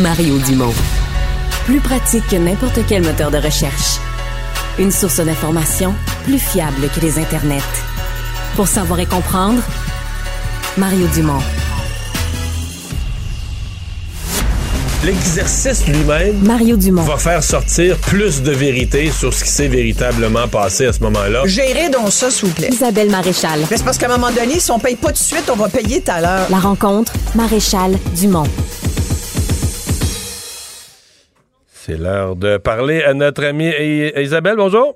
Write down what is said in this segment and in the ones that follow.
Mario Dumont. Plus pratique que n'importe quel moteur de recherche. Une source d'information plus fiable que les internets. Pour savoir et comprendre, Mario Dumont. L'exercice lui-même Mario Dumont. va faire sortir plus de vérité sur ce qui s'est véritablement passé à ce moment-là. Gérez donc ça, s'il vous plaît. Isabelle Maréchal. Mais c'est parce qu'à un moment donné, si on paye pas tout de suite, on va payer tout à l'heure. La rencontre, Maréchal Dumont. C'est l'heure de parler à notre amie Isabelle. Bonjour.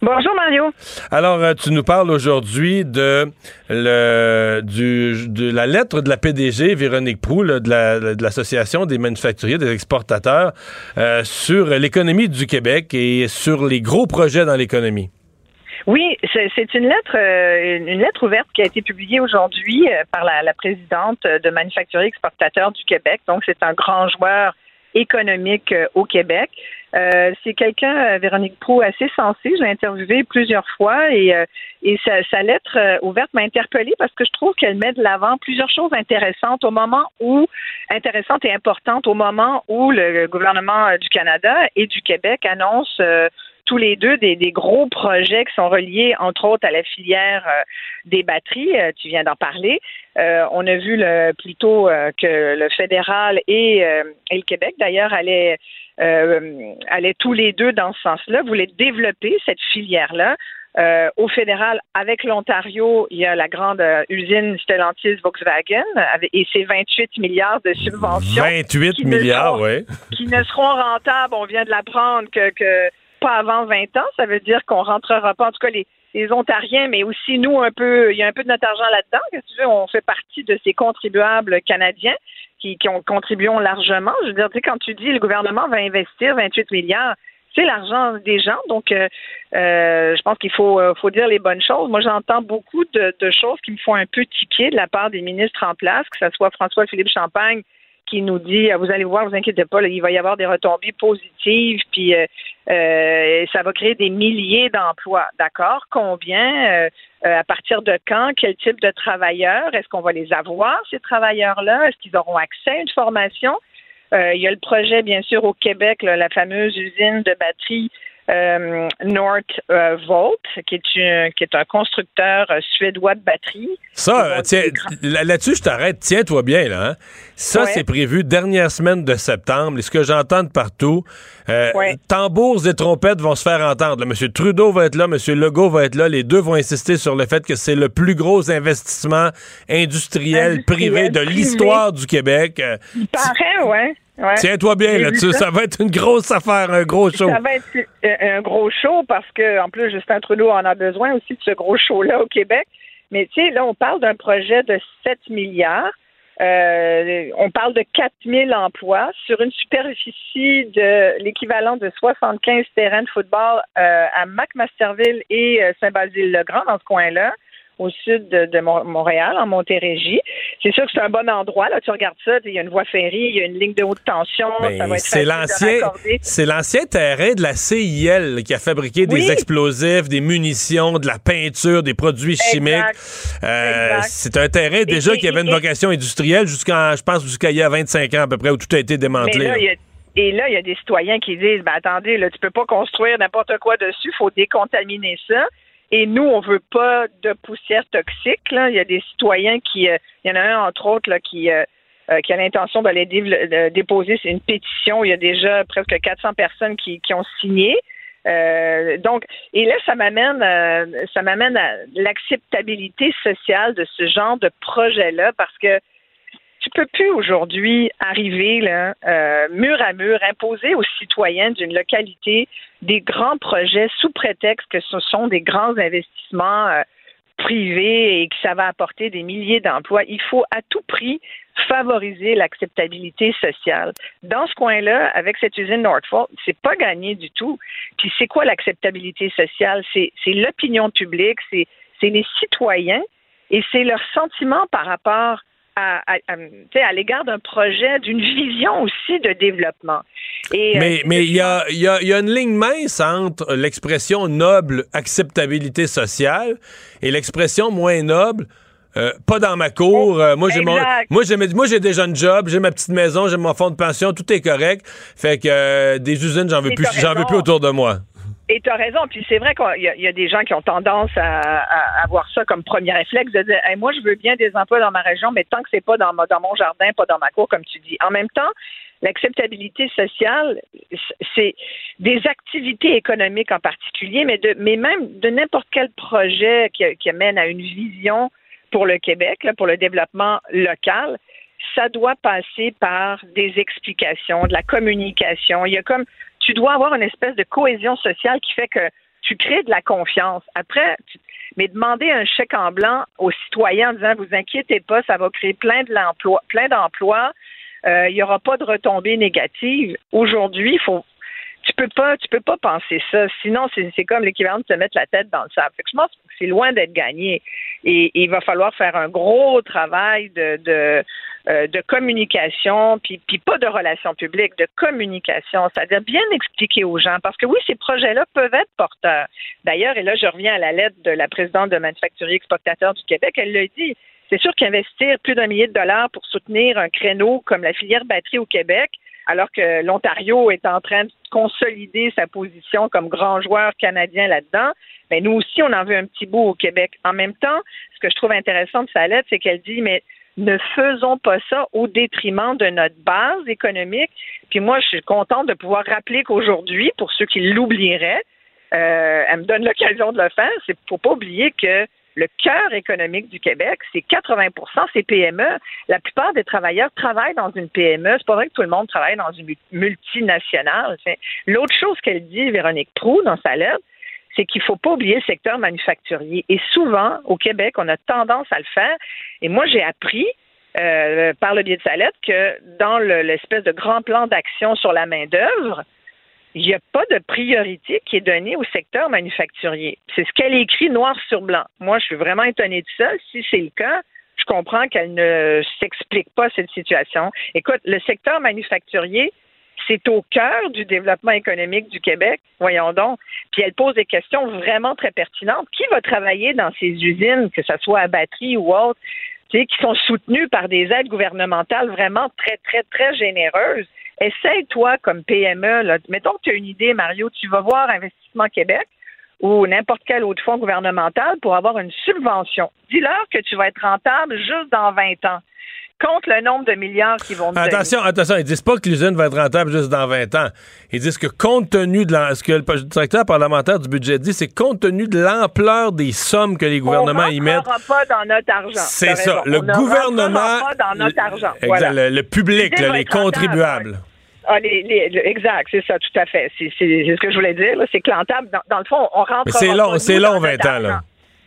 Bonjour Mario. Alors, euh, tu nous parles aujourd'hui de, le, du, de la lettre de la PDG, Véronique Prou, de la- de l'Association des manufacturiers, des exportateurs, euh, sur l'économie du Québec et sur les gros projets dans l'économie. Oui, c'est une lettre, euh, une lettre ouverte qui a été publiée aujourd'hui par la, la présidente de Manufacturiers Exportateurs du Québec. Donc, c'est un grand joueur économique euh, au Québec. Euh, c'est quelqu'un, euh, Véronique Prou, assez sensé. Je l'ai interviewé plusieurs fois et, et sa, lettre ouverte m'a interpellée parce que je trouve qu'elle met de l'avant plusieurs choses intéressantes au moment où, intéressantes et importantes au moment où le gouvernement du Canada et du Québec annoncent euh, tous les deux des, des gros projets qui sont reliés, entre autres, à la filière euh, des batteries. Euh, tu viens d'en parler. Euh, on a vu le, plutôt euh, que le fédéral et, euh, et le Québec, d'ailleurs, allaient, euh, allaient tous les deux dans ce sens-là, voulaient développer cette filière-là. Euh, au fédéral, avec l'Ontario, il y a la grande euh, usine Stellantis Volkswagen avec, et ses 28 milliards de subventions 28 qui ne milliards, oui. qui ne seront rentables, on vient de l'apprendre, que, que pas avant 20 ans. Ça veut dire qu'on rentrera pas, en tout cas les, Ontariens, mais aussi nous un peu, il y a un peu de notre argent là-dedans. Tu veux, on fait partie de ces contribuables canadiens qui, qui ont contribué largement. Je veux dire, tu sais, quand tu dis le gouvernement va investir 28 milliards, c'est l'argent des gens. Donc, euh, euh, je pense qu'il faut, euh, faut dire les bonnes choses. Moi, j'entends beaucoup de, de choses qui me font un peu tiquer de la part des ministres en place, que ce soit François-Philippe Champagne qui nous dit ah, vous allez voir, vous inquiétez pas, il va y avoir des retombées positives, puis euh, euh, ça va créer des milliers d'emplois. D'accord? Combien? Euh, euh, à partir de quand? Quel type de travailleurs? Est-ce qu'on va les avoir, ces travailleurs-là? Est-ce qu'ils auront accès à une formation? Il y a le projet, bien sûr, au Québec, la fameuse usine de batterie euh, Northvolt, qui est, un, qui est un constructeur euh, suédois de batteries. Ça, euh, là-dessus, je t'arrête. Tiens-toi bien, là. hein. Ça, Ouais. c'est prévu dernière semaine de septembre. Et ce que j'entends de partout, euh, Ouais. tambours et trompettes vont se faire entendre. Monsieur Trudeau va être là, Monsieur Legault va être là. Les deux vont insister sur le fait que c'est le plus gros investissement industriel, Industriel, privé de l'histoire du Québec. Euh, Il paraît, ouais. Ouais. Tiens-toi bien là-dessus. Ça. va être une grosse affaire, un gros show. Ça va être euh, un gros show parce que, en plus, Justin Trudeau en a besoin aussi de ce gros show-là au Québec. Mais tu sais, là, on parle d'un projet de 7 milliards. Euh, on parle de 4 000 emplois sur une superficie de l'équivalent de 75 terrains de football euh, à McMasterville et Saint-Basile-le-Grand, dans ce coin-là, au sud de, de Mon- Montréal, en Montérégie. C'est sûr que c'est un bon endroit. Là, tu regardes ça, il y a une voie ferrée, il y a une ligne de haute tension. Ben, ça va être c'est l'ancien, c'est l'ancien terrain de la CIL qui a fabriqué des explosifs, des munitions, de la peinture, des produits chimiques. Euh, c'est un terrain déjà qui avait une vocation industrielle jusqu'en, je pense, jusqu'à il y a 25 ans à peu près où tout a été démantelé. là, là. et là, il y a des citoyens qui disent, ben attendez, là, tu peux pas construire n'importe quoi dessus, faut décontaminer ça. Et nous, on veut pas de poussière toxique. Il y a des citoyens qui, euh, il y en a un entre autres euh, euh, qui a l'intention d'aller déposer une pétition. Il y a déjà presque 400 personnes qui, ont signé. Donc, et là, ça m'amène, ça m'amène à l'acceptabilité sociale de ce genre de projet-là, parce que tu peux plus aujourd'hui arriver là, euh, mur à mur, imposer aux citoyens d'une localité des grands projets sous prétexte que ce sont des grands investissements euh, privés et que ça va apporter des milliers d'emplois. Il faut à tout prix favoriser l'acceptabilité sociale. Dans ce coin-là, avec cette usine Northvolt, c'est pas gagné du tout. Puis c'est quoi l'acceptabilité sociale? C'est, l'opinion publique, c'est les citoyens et c'est leur sentiment par rapport à, à, à, l'égard d'un projet, d'une vision aussi de développement. Et, Mais euh, mais il y a, y a- y a une ligne mince entre l'expression noble acceptabilité sociale et l'expression moins noble euh, pas dans ma cour. Euh, moi, j'ai mon, moi, j'ai, moi, j'ai déjà une job, j'ai ma petite maison, j'ai mon fonds de pension, tout est correct. Fait que euh, des usines, j'en veux plus, j'en veux plus autour de moi. Et tu as raison. Puis c'est vrai qu'il y, a- des gens qui ont tendance à, à avoir ça comme premier réflexe de dire Hey, moi, je veux bien des emplois dans ma région, mais tant que c'est pas dans, ma- dans mon jardin, pas dans ma cour, comme tu dis. En même temps, l'acceptabilité sociale, c'est des activités économiques en particulier, mais, de, mais même de n'importe quel projet qui, qui mène à une vision pour le Québec, pour le développement local, ça doit passer par des explications, de la communication. Il y a comme tu dois avoir une espèce de cohésion sociale qui fait que tu crées de la confiance. Après, mais demander un chèque en blanc aux citoyens en disant vous inquiétez pas, ça va créer plein de l'emploi, plein d'emplois, euh, il n'y aura pas de retombées négatives. Aujourd'hui, il faut tu peux pas tu peux pas penser ça. Sinon, c'est comme l'équivalent de te mettre la tête dans le sable. Fait que je pense que c'est loin d'être gagné. Et, il va falloir faire un gros travail de, de euh, de communication, puis, puis pas de relations publiques, de communication, c'est-à-dire bien expliquer aux gens, parce que oui, ces projets-là peuvent être porteurs. D'ailleurs, et là, je reviens à la lettre de la présidente de Manufacturier Exportateur du Québec, elle l'a dit, c'est sûr qu'investir plus d'un millier de dollars pour soutenir un créneau comme la filière batterie au Québec, alors que l'Ontario est en train de consolider sa position comme grand joueur canadien là-dedans, mais nous aussi, on en veut un petit bout au Québec. En même temps, ce que je trouve intéressant de sa lettre, c'est qu'elle dit, mais ne faisons pas ça au détriment de notre base économique. Puis moi, je suis contente de pouvoir rappeler qu'aujourd'hui, pour ceux qui l'oublieraient, euh, elle me donne l'occasion de le faire. C'est faut pas oublier que le cœur économique du Québec, c'est 80% c'est PME. La plupart des travailleurs travaillent dans une PME. C'est pas vrai que tout le monde travaille dans une multinationale. L'autre chose qu'elle dit, Véronique Prou, dans sa lettre, c'est qu'il faut pas oublier le secteur manufacturier. Et souvent, au Québec, on a tendance à le faire. Et moi, j'ai appris euh, par le biais de sa lettre que dans le- l'espèce de grand plan d'action sur la main-d'œuvre, il n'y a pas de priorité qui est donnée au secteur manufacturier. C'est ce qu'elle écrit noir sur blanc. Moi, je suis vraiment étonnée de ça. Si c'est le cas, je comprends qu'elle ne s'explique pas cette situation. Écoute, le secteur manufacturier, c'est au cœur du développement économique du Québec. Voyons donc. Puis elle pose des questions vraiment très pertinentes. Qui va travailler dans ces usines, que ce soit à batterie ou autre, qui sont soutenues par des aides gouvernementales vraiment très, très, très généreuses? Essaye, toi, comme PME, là, mettons que tu as une idée, Mario, tu vas voir Investissement Québec ou n'importe quel autre fonds gouvernemental pour avoir une subvention. Dis-leur que tu vas être rentable juste dans 20 ans. Compte le nombre de milliards qui vont donner. Attention, attention, ils disent pas que l'usine va être rentable juste dans 20 ans. Ils disent que compte tenu de la- ce que le directeur parlementaire du budget dit, c'est compte tenu de l'ampleur des sommes que les gouvernements y on mettent. rentrera pas dans notre argent. C'est ça. Le On ne gouvernement. pas dans notre argent. Exact, Voilà. le, le public, là, les rentable, contribuables. Ah, les, les- le- exact, c'est ça, tout à fait. C'est ce que je voulais dire. C'est que dans, dans le fond, on rentre. Mais c'est long, c'est long, 20 ans, là.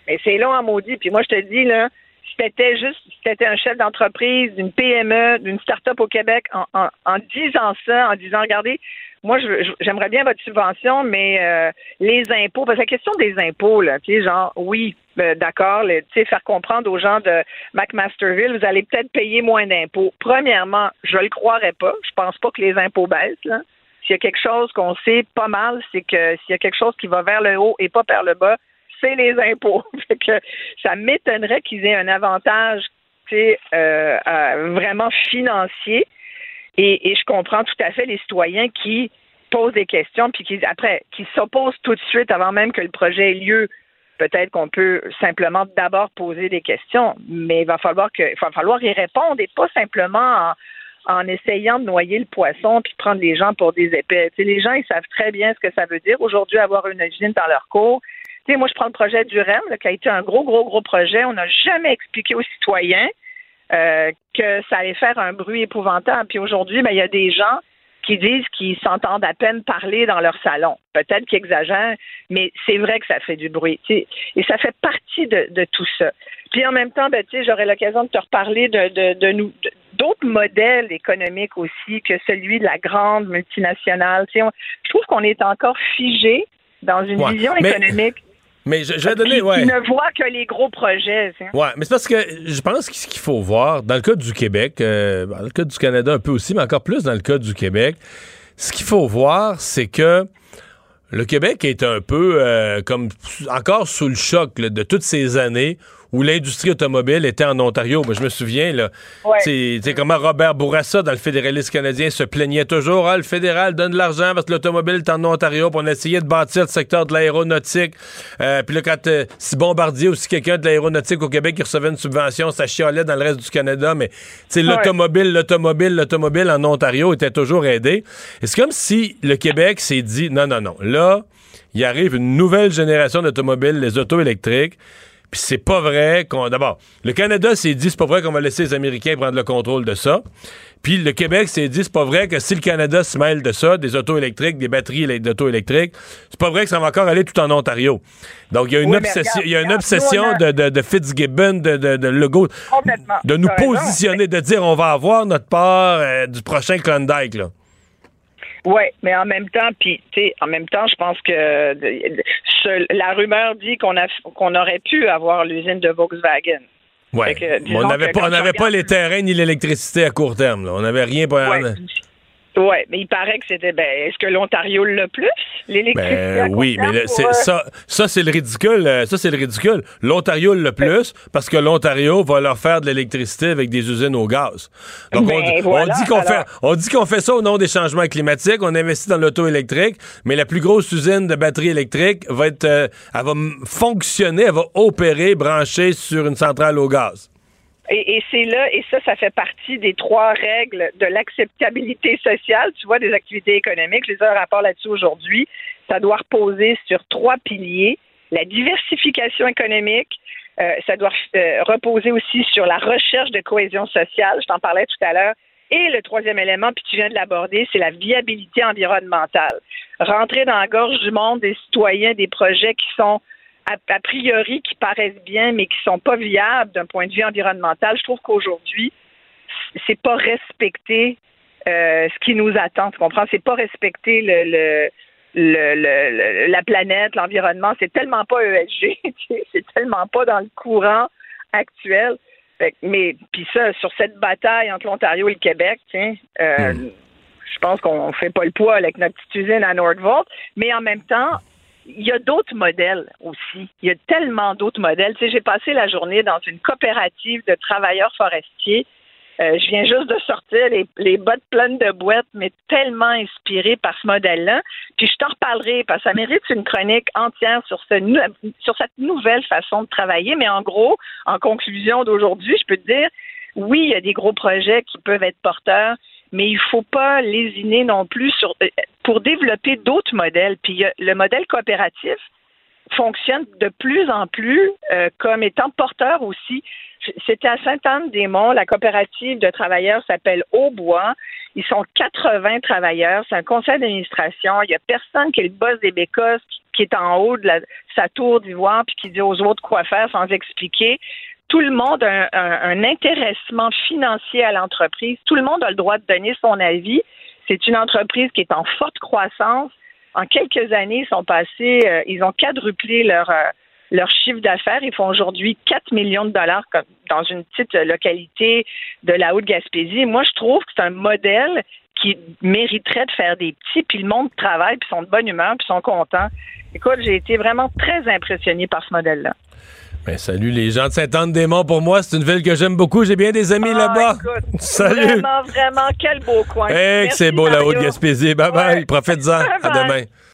Mais c'est long à maudit. Puis moi, je te dis, là, si t'étais juste, si t'étais un chef d'entreprise, d'une PME, d'une start-up au Québec, en, en, en disant ça, en disant, regardez, moi, j'aimerais bien votre subvention, mais euh, les impôts, parce que la question des impôts, là, tu sais, genre, oui, euh, d'accord, tu sais, faire comprendre aux gens de McMasterville, vous allez peut-être payer moins d'impôts. Premièrement, je le croirais pas. Je pense pas que les impôts baissent, là. S'il y a quelque chose qu'on sait pas mal, c'est que s'il y a quelque chose qui va vers le haut et pas vers le bas, c'est les impôts. Ça m'étonnerait qu'ils aient un avantage euh, euh, vraiment financier. Et, je comprends tout à fait les citoyens qui posent des questions, puis qui, après, qui s'opposent tout de suite avant même que le projet ait lieu. Peut-être qu'on peut simplement d'abord poser des questions, mais il va falloir que, il va falloir y répondre et pas simplement en, essayant de noyer le poisson puis prendre les gens pour des épais. Tu sais, les gens, ils savent très bien ce que ça veut dire aujourd'hui avoir une usine dans leur cours. Tu sais, moi, je prends le projet du REM, là, qui a été un gros, gros, gros projet. On n'a jamais expliqué aux citoyens euh, que ça allait faire un bruit épouvantable. Puis aujourd'hui, ben, il y a des gens qui disent qu'ils s'entendent à peine parler dans leur salon. Peut-être qu'ils exagèrent, mais c'est vrai que ça fait du bruit. Et ça fait partie de, de tout ça. Puis en même temps, ben, j'aurai l'occasion de te reparler de, de, de nous de- d'autres modèles économiques aussi que celui de la grande multinationale. On- je trouve qu'on est encore figé dans une Ouais, vision économique Mais je, je vais donner, ouais. qui ne voit que les gros projets. Ouais, mais c'est parce que je pense que ce qu'il faut voir, dans le cas du Québec, euh, dans le cas du Canada un peu aussi, mais encore plus dans le cas du Québec, ce qu'il faut voir, c'est que le Québec est un peu euh, comme encore sous le choc là, de toutes ces années où l'industrie automobile était en Ontario. Moi, je me souviens, là, tu sais, comment Robert Bourassa, dans le fédéralisme canadien, se plaignait toujours, ah, le fédéral donne de l'argent parce que l'automobile est en Ontario, puis on essayait de bâtir le secteur de l'aéronautique. Euh, puis là, quand euh, si Bombardier ou si quelqu'un de l'aéronautique au Québec qui recevait une subvention, ça chialait dans le reste du Canada, mais tu l'automobile, l'automobile, l'automobile en Ontario était toujours aidé. Et c'est comme si le Québec s'est dit, non, non, non, là, il arrive une nouvelle génération d'automobiles, les autos électriques. Puis c'est pas vrai qu'on. D'abord, le Canada s'est dit c'est pas vrai qu'on va laisser les Américains prendre le contrôle de ça. Puis le Québec s'est dit c'est pas vrai que si le Canada se mêle de ça, des autos électriques, des batteries d'auto électriques, c'est pas vrai que ça va encore aller tout en Ontario. Donc il y a une obsession, il y a une obsession de, de, Fitzgibbon, de, de, de Legault, de nous positionner, de dire on va avoir notre part euh, du prochain Klondike là. Oui, mais en même temps, puis tu sais, en même temps, je pense que la rumeur dit qu'on a qu'on aurait pu avoir l'usine de Volkswagen. Ouais. on n'avait pas, on pas les terrains ni l'électricité à court terme. Là. On n'avait rien. Pour... Oui, mais il paraît que c'était. Ben, est-ce que l'Ontario l'a plus, l'électricité? Ben, oui, mais c'est, euh, ça, ça c'est le ridicule. Euh, ça, c'est le ridicule. L'Ontario l'a plus parce que l'Ontario va leur faire de l'électricité avec des usines au gaz. Donc, on, ben, dit qu'on fait, on dit qu'on fait ça au nom des changements climatiques. On investit dans l'auto électrique, mais la plus grosse usine de batterie électrique va être, euh, elle va fonctionner, elle va opérer, brancher sur une centrale au gaz. Et, c'est là, et ça, ça fait partie des trois règles de l'acceptabilité sociale, tu vois, des activités économiques. Je les ai un rapport là-dessus aujourd'hui. Ça doit reposer sur trois piliers. La diversification économique, euh, ça doit euh, reposer aussi sur la recherche de cohésion sociale, je t'en parlais tout à l'heure. Et le troisième élément, puis tu viens de l'aborder, c'est la viabilité environnementale. Rentrer dans la gorge du monde des citoyens, des projets qui sont a, priori qui paraissent bien, mais qui sont pas viables d'un point de vue environnemental, je trouve qu'aujourd'hui, c'est pas respecter euh, ce qui nous attend. Tu comprends? C'est pas respecter le, le, la planète, l'environnement. C'est tellement pas ESG, c'est tellement pas dans le courant actuel. mais puis ça, sur cette bataille entre l'Ontario et le Québec, tiens, euh, hmm. je pense qu'on fait pas le poids avec notre petite usine à Nordvolt, mais en même temps, il y a d'autres modèles aussi. Il y a tellement d'autres modèles. Tu sais, j'ai passé la journée dans une coopérative de travailleurs forestiers. Euh, je viens juste de sortir les, les, bottes pleines de boîtes, mais tellement inspiré par ce modèle-là. Puis je t'en reparlerai parce que ça mérite une chronique entière sur, ce, sur cette nouvelle façon de travailler. Mais en gros, en conclusion d'aujourd'hui, je peux te dire, oui, il y a des gros projets qui peuvent être porteurs mais il faut pas lésiner non plus sur, euh, pour développer d'autres modèles. Puis le modèle coopératif fonctionne de plus en plus euh, comme étant porteur aussi. C'était à Sainte-Anne-des-Monts, la coopérative de travailleurs s'appelle Aubois. Ils sont 80 travailleurs, c'est un conseil d'administration. Il y a personne qui est le boss des bécosses qui, est en haut de sa tour d'ivoire puis qui dit aux autres quoi faire sans expliquer tout le monde a un, intéressement financier à l'entreprise. Tout le monde a le droit de donner son avis. C'est une entreprise qui est en forte croissance. En quelques années, ils sont euh, ils ont quadruplé leur euh, leur chiffre d'affaires. Ils font aujourd'hui 4 millions de dollars dans une petite localité de la Haute-Gaspésie. Moi, je trouve que c'est un modèle qui mériterait de faire des petits, puis le monde travaille, puis sont de bonne humeur, puis sont contents. Écoute, j'ai été vraiment très impressionné par ce modèle-là. Ben, salut les gens de Saint-Anne-des-Monts. Pour moi, c'est une ville que j'aime beaucoup. J'ai bien des amis ah, là-bas. Salut. Vraiment, vraiment, quel beau coin. Hey, c'est beau la Haute-Gaspésie. Bye bye. Profite-en. À demain.